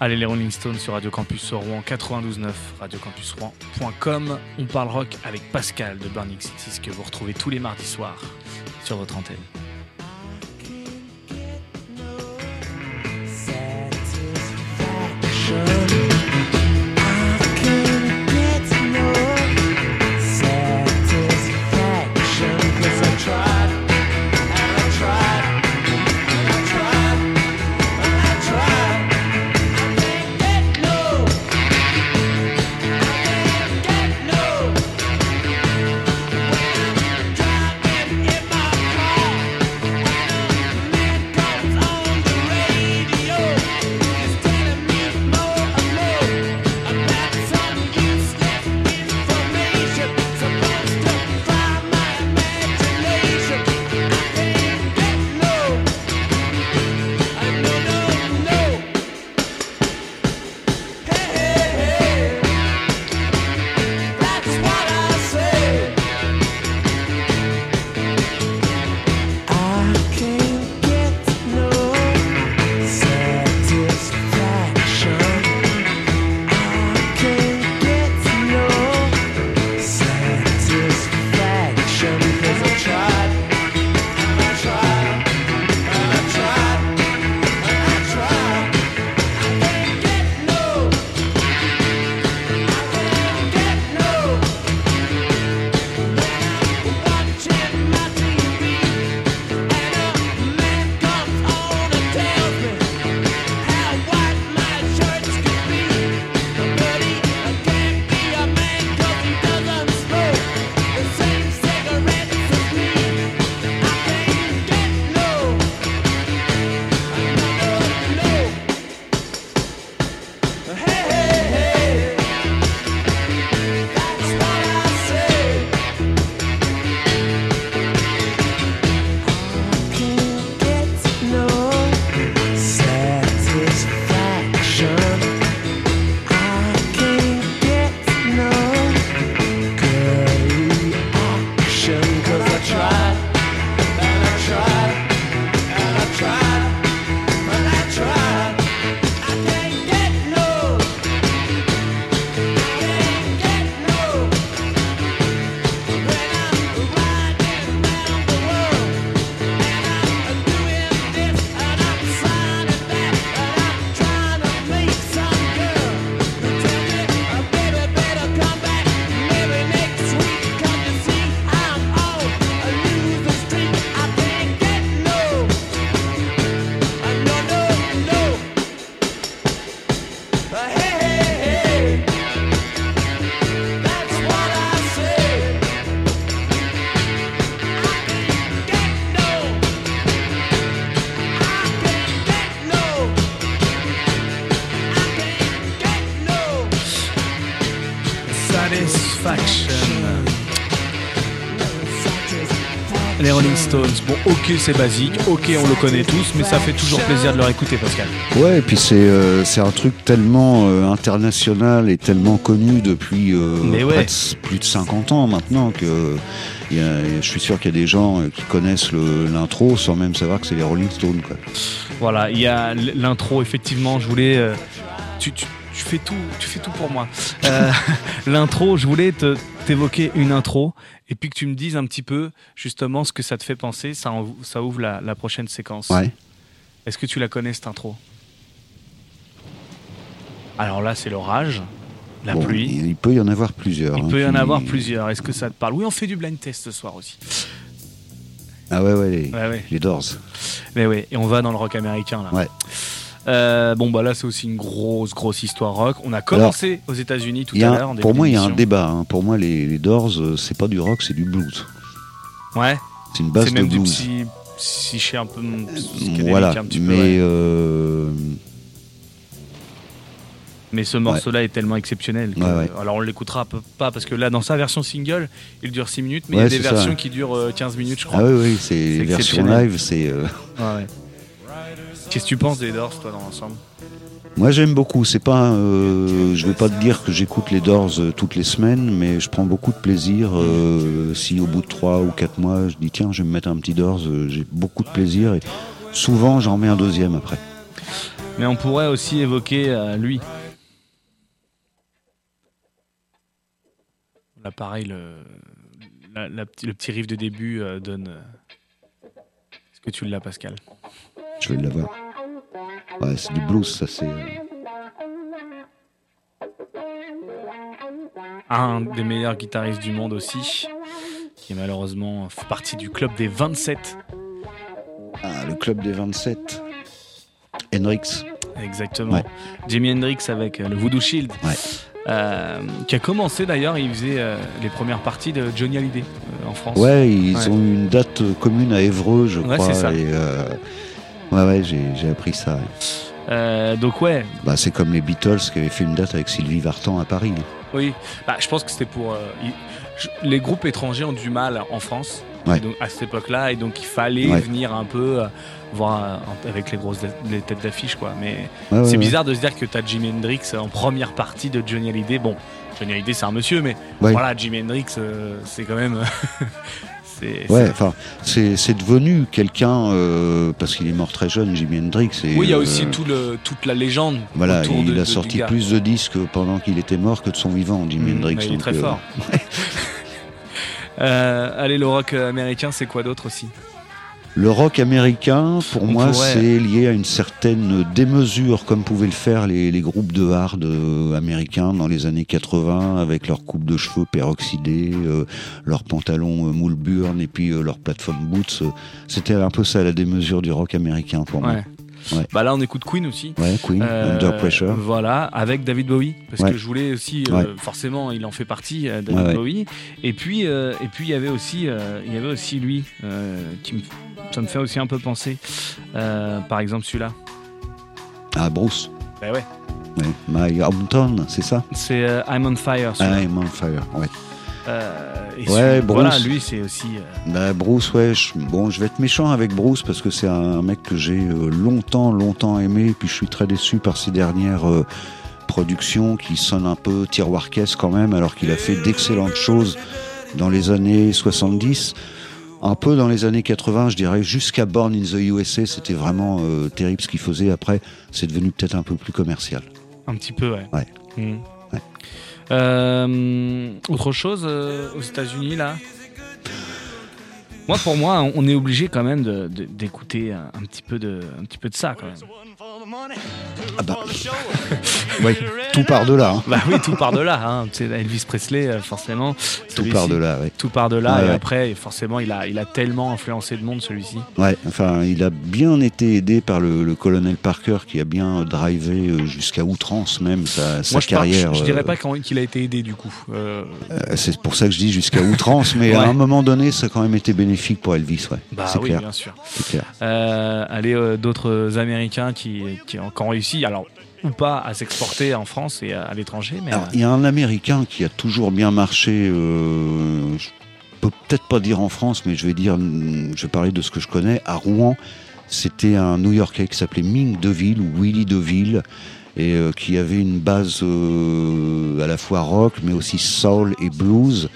Allez, les Rolling Stones sur Radio Campus Rouen 92.9, radiocampusrouen.com. On parle rock avec Pascal de Burning Cities que vous retrouvez tous les mardis soirs sur votre antenne. Stones, bon ok c'est basique, ok on le connaît tous, mais ça fait toujours plaisir de leur écouter Pascal. Ouais, et puis c'est euh, un truc tellement euh, international et tellement connu depuis euh, Mais ouais. près de- plus de 50 ans maintenant que il y a- je suis sûr qu'il y a des gens euh, qui connaissent l'intro sans même savoir que c'est les Rolling Stones. Quoi. Voilà, il y a l'intro effectivement, je voulais... tu, tu- tu fais tout, tu fais tout pour moi. L'intro, je voulais te- t'évoquer une intro et puis que tu me dises un petit peu justement ce que ça te fait penser, ça, en- ça ouvre la, la prochaine séquence. Ouais. Est-ce que tu la connais cette intro? Alors là, c'est l'orage, la Bon, pluie. Il, peut y en avoir plusieurs. Il hein, peut y en avoir plusieurs. Est-ce que ça te parle? Oui, on fait du blind test ce soir aussi. Ah ouais, ouais, les, Ouais, ouais. les Doors. Mais ouais, et on va dans le rock américain là. Ouais. Euh, bon bah là c'est aussi une grosse grosse histoire rock. On a commencé aux États-Unis tout à l'heure. en pour moi, il y a un débat. hein. Pour moi, les, les Doors, euh, c'est pas du rock, c'est du blues. Ouais. C'est une base C'est de même du blues. psy, psyché un peu psychédélique Voilà, un petit peu. mais ouais. euh, Mais ce morceau-là est tellement exceptionnel. que- Ouais, ouais. Alors on l'écoutera peu- pas parce que là dans sa version single, il dure 6 minutes, mais il y a Ouais, des ça, versions ouais. qui durent euh, 15 minutes je crois. ah oui, oui, c'est C'est version live, c'est. euh, Ouais, ouais. Qu'est-ce que tu penses des Doors toi dans l'ensemble? Moi j'aime beaucoup. C'est pas, euh, je vais pas te dire que j'écoute les Doors euh, toutes les semaines, mais je prends beaucoup de plaisir. euh, si au bout de trois ou quatre mois, je dis tiens, je vais me mettre un petit Doors, euh, j'ai beaucoup de plaisir et souvent j'en mets un deuxième après. Mais on pourrait aussi évoquer euh, lui. Là, pareil, le, la- la petit- le petit riff de début euh, donne. Est-ce que tu l'as, Pascal? Je vais l'avoir. Ouais, c'est du blues, ça c'est. euh, Un des meilleurs guitaristes du monde aussi, qui malheureusement fait partie du club des 27. Ah, le club des 27. Hendrix. Exactement. Ouais. Jimi Hendrix avec euh, le Voodoo Shield. Ouais. Euh, qui a commencé d'ailleurs, il faisait euh, les premières parties de Johnny Hallyday euh, en France. Ouais, ils Ouais. ont une date commune à Évreux, je Ouais, crois. c'est ça. et, euh, Ouais, ouais, j'ai appris ça. Euh, donc ouais, Bah, c'est comme les Beatles qui avaient fait une date avec Sylvie Vartan à Paris. Oui, bah, je pense que c'était pour. euh, les groupes étrangers ont du mal en France Ouais. et donc, à cette époque-là, et donc il fallait Ouais. venir un peu euh, voir avec les grosses les têtes d'affiche, quoi. Mais Ouais, c'est bizarre de se dire que tu as Jimi Hendrix en première partie de Johnny Hallyday. Bon, Johnny Hallyday, c'est un monsieur, mais voilà, Jimi Hendrix, c'est quand même. c'est, Ouais, c'est- enfin, c'est c'est devenu quelqu'un euh, parce qu'il est mort très jeune, Jimi Hendrix. et, Oui, il y a euh, aussi tout le, toute la légende. Voilà, autour il de- a de- sorti plus de disques pendant qu'il était mort que de son vivant, Jimi Mmh, Hendrix. il est donc, très euh, fort. Euh, allez, le rock américain, c'est quoi d'autre aussi? Le rock américain, pour On moi, pourrait- c'est lié à une certaine démesure, comme pouvaient le faire les, les groupes de hard euh, américains dans les années 80, avec leur coupe de cheveux peroxydée, euh, leurs pantalons euh, moule burn et puis euh, leurs plateformes boots. euh, C'était un peu ça la démesure du rock américain pour moi. Ouais. Bah là, on écoute Queen aussi. Ouais, Queen, Euh, Under Pressure. Voilà, avec David Bowie, parce Ouais. que je voulais aussi, euh, forcément, il en fait partie, euh, David. Bowie. Et puis, euh, et puis il y avait aussi, il y avait aussi lui, qui me, ça me fait aussi un peu penser. Par exemple, celui-là. Ah, Bruce. Bah ouais. My Hometown, c'est ça? C'est I'm on Fire. I'm on fire. Ouais. Euh, et Ouais, celui- Bruce. Voilà, lui, c'est aussi. euh, Bah, Bruce, ouais, je, bon, je vais être méchant avec Bruce parce que c'est un mec que j'ai euh, longtemps, longtemps aimé, puis je suis très déçu par ses dernières euh, productions qui sonnent un peu tiroir caisse quand même, alors qu'il a fait d'excellentes choses dans les années 70. Un peu dans les années 80, je dirais, jusqu'à Born in the USA, c'était vraiment euh, terrible ce qu'il faisait. Après, c'est devenu peut-être un peu plus commercial. un petit peu, ouais. Ouais. Ouais. Euh, autre chose euh, aux États-Unis là? Moi, pour moi, on est obligé quand même d'écouter un petit peu de, un petit peu de ça quand même. Ah bah, oui, tout part de là. hein. Bah oui, tout part de là. Hein. Elvis Presley, euh, forcément. Tout part de là, ouais. Tout part de là. Ouais, et ouais. après, forcément, il a, il a tellement influencé de monde celui-ci. Ouais, enfin, il a bien été aidé par le, le colonel Parker qui a bien drivé euh, jusqu'à outrance même sa, sa Moi, je, par- carrière. je, je dirais euh, pas qu'il a été aidé du coup. Euh, euh, c'est pour ça que je dis jusqu'à outrance, mais à un moment donné, ça a quand même été bénéfique pour Elvis, ouais. bah c'est oui, clair, bien sûr. clair. Euh, allez, euh, d'autres Américains qui, qui, ont, qui ont réussi. Alors, ou pas à s'exporter en France et à, à l'étranger. Mais Alors, euh, il y a un Américain qui a toujours bien marché. Euh, je peux peut-être pas dire en France, mais je vais dire, hum, je vais parler de ce que je connais. À Rouen, c'était un New-Yorkais qui s'appelait Ming Deville ou Willie Deville et euh, qui avait une base euh, à la fois rock, mais aussi soul et blues.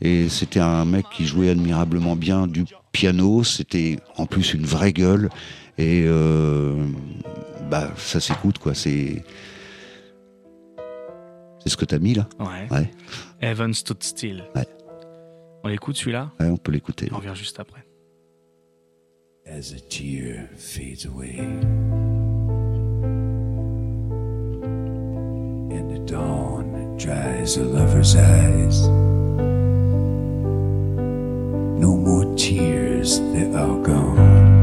Et c'était un mec qui jouait admirablement bien du piano. C'était en plus une vraie gueule. Et euh, bah, ça s'écoute, quoi. C'est c'est ce que t'as mis là. ouais. Ouais. Heaven Stood Still. Ouais. On l'écoute celui-là? Ouais, on peut l'écouter. On revient juste après. as a tear fades away and the dawn dries a lover's eyes. No more tears, they're all gone.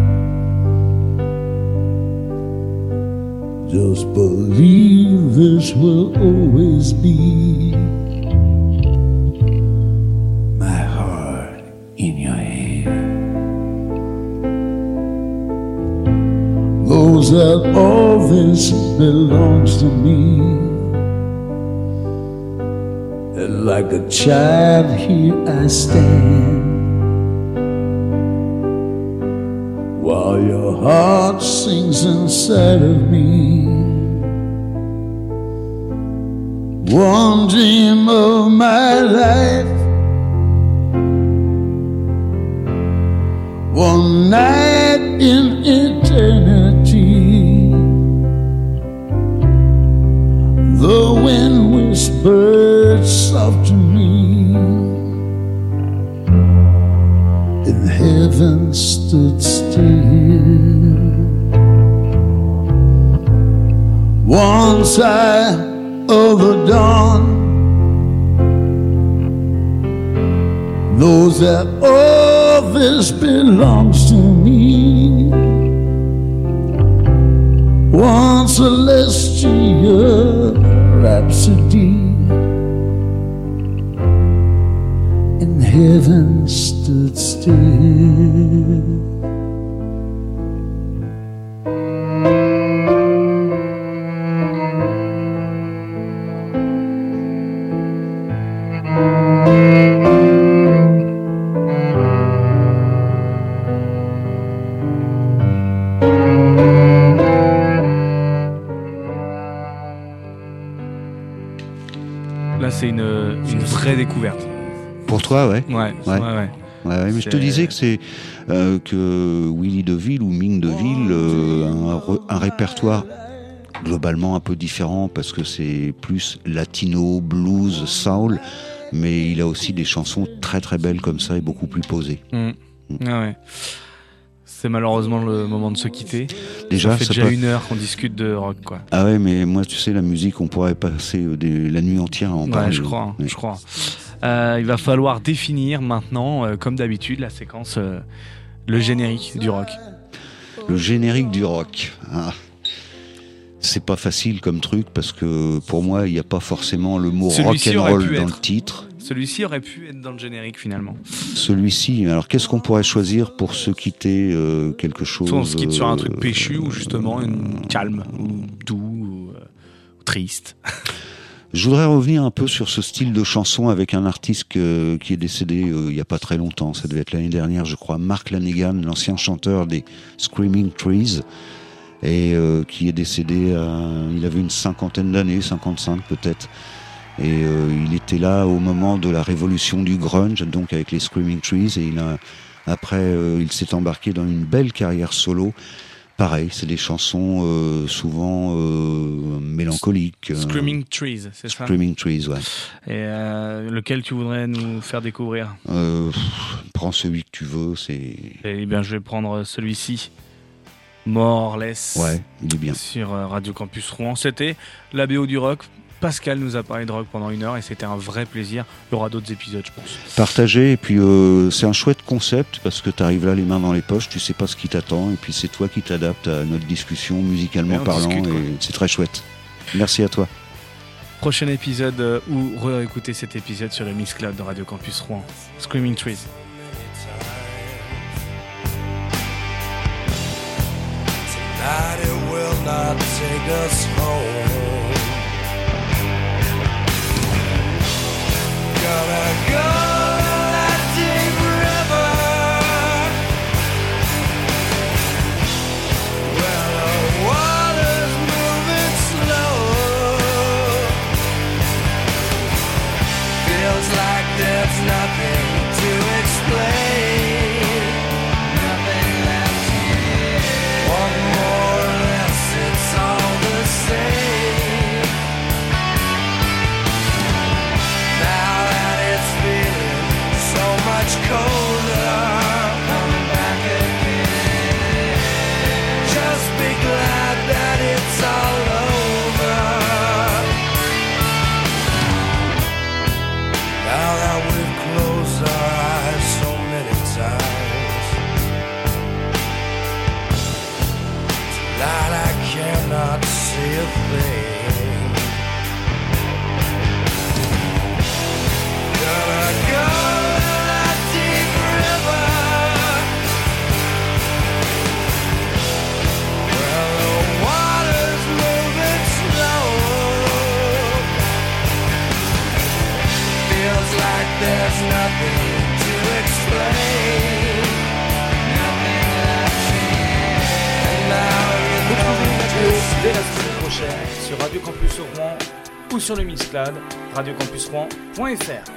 Just believe this will always be my heart in your hand. knows that all this belongs to me. And like a child, here I stand. While your heart sings inside of me. One dream of my life. One night in eternity. The wind whispered soft to me, and heaven stood still. One sigh of the dawn knows that all this belongs to me. One celestial rhapsody, and heaven stood still. Découverte. Pour toi, ouais. Ouais, ouais, Ouais. ouais. Ouais, ouais, mais je te disais que c'est euh, que Willy Deville ou Ming Deville euh, a un, re- un répertoire globalement un peu différent parce que c'est plus latino, blues, soul, mais il a aussi des chansons très très belles comme ça et beaucoup plus posées. Mm. Ah ouais. C'est malheureusement le moment de se quitter. Déjà, ça fait ça déjà peut- une heure qu'on discute de rock, quoi. Ah ouais, mais moi tu sais la musique, on pourrait passer euh, des- la nuit entière à en Ouais, parler. je crois, Ouais. je crois. Euh, il va falloir définir maintenant, euh, comme d'habitude, la séquence, euh, le générique du rock. Le générique du rock. Ah. C'est pas facile comme truc parce que pour moi il n'y a pas forcément le mot rock and roll dans être. le titre. Celui-ci aurait pu être dans le générique finalement. Celui-ci, alors qu'est-ce qu'on pourrait choisir pour se quitter euh, quelque chose Soit on se quitte sur un euh, truc péchu ou justement une calme ou doux ou, euh, ou triste. Je voudrais revenir un peu sur ce style de chanson avec un artiste que- qui est décédé euh, il n'y a pas très longtemps, ça devait être l'année dernière je crois, Mark Lanegan, l'ancien chanteur des Screaming Trees, et euh, qui est décédé, à- il avait une cinquantaine d'années, 55 peut-être, et euh, il était là au moment de la révolution du grunge, donc avec les Screaming Trees, et il a, après euh, il s'est embarqué dans une belle carrière solo. Pareil, c'est des chansons euh, souvent mélancoliques. Screaming Trees, c'est ça? Screaming Trees, ouais. Et lequel tu voudrais nous faire découvrir? Pff, prends celui que tu veux, c'est. Eh bien, je vais prendre celui-ci, More or Less, Ouais, il est bien. sur Radio Campus Rouen. C'était la BO du rock. Pascal nous a parlé de rock pendant une heure et c'était un vrai plaisir. Il y aura d'autres épisodes, je pense. Partagé, et puis euh, c'est un chouette concept parce que tu arrives là les mains dans les poches, tu sais pas ce qui t'attend, et puis c'est toi qui t'adaptes à notre discussion musicalement parlant, discute, et c'est très chouette. Merci à toi. Prochain épisode euh, ou réécouter cet épisode sur le Mix Cloud de Radio Campus Rouen. Screaming Trees. Tonight it will cannot take us home. Gonna go ou sur le Mixcloud, radiocampusrouen.fr.